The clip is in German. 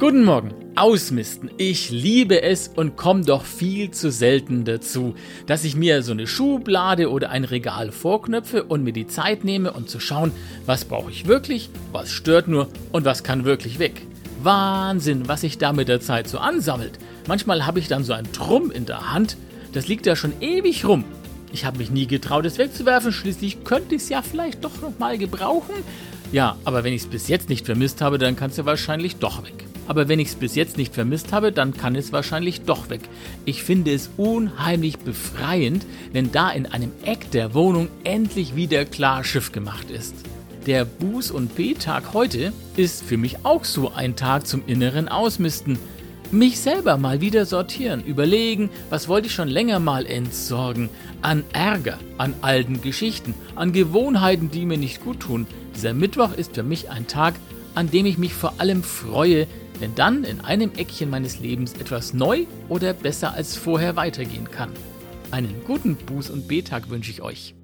Guten Morgen. Ausmisten. Ich liebe es und komme doch viel zu selten dazu, dass ich mir so eine Schublade oder ein Regal vorknöpfe und mir die Zeit nehme, um zu schauen, was brauche ich wirklich, was stört nur und was kann wirklich weg. Wahnsinn, was sich da mit der Zeit so ansammelt. Manchmal habe ich dann so ein Trumm in der Hand, das liegt da schon ewig rum. Ich habe mich nie getraut, es wegzuwerfen, schließlich könnte ich es ja vielleicht doch nochmal gebrauchen. Ja, aber wenn ich es bis jetzt nicht vermisst habe, dann kann es ja wahrscheinlich doch weg aber wenn ich es bis jetzt nicht vermisst habe, dann kann es wahrscheinlich doch weg. Ich finde es unheimlich befreiend, wenn da in einem Eck der Wohnung endlich wieder klar Schiff gemacht ist. Der Buß- und B-Tag heute ist für mich auch so ein Tag zum inneren Ausmisten. Mich selber mal wieder sortieren, überlegen, was wollte ich schon länger mal entsorgen. An Ärger, an alten Geschichten, an Gewohnheiten, die mir nicht gut tun. Dieser Mittwoch ist für mich ein Tag, an dem ich mich vor allem freue, wenn dann in einem Eckchen meines Lebens etwas neu oder besser als vorher weitergehen kann. Einen guten Buß- und Betag wünsche ich euch.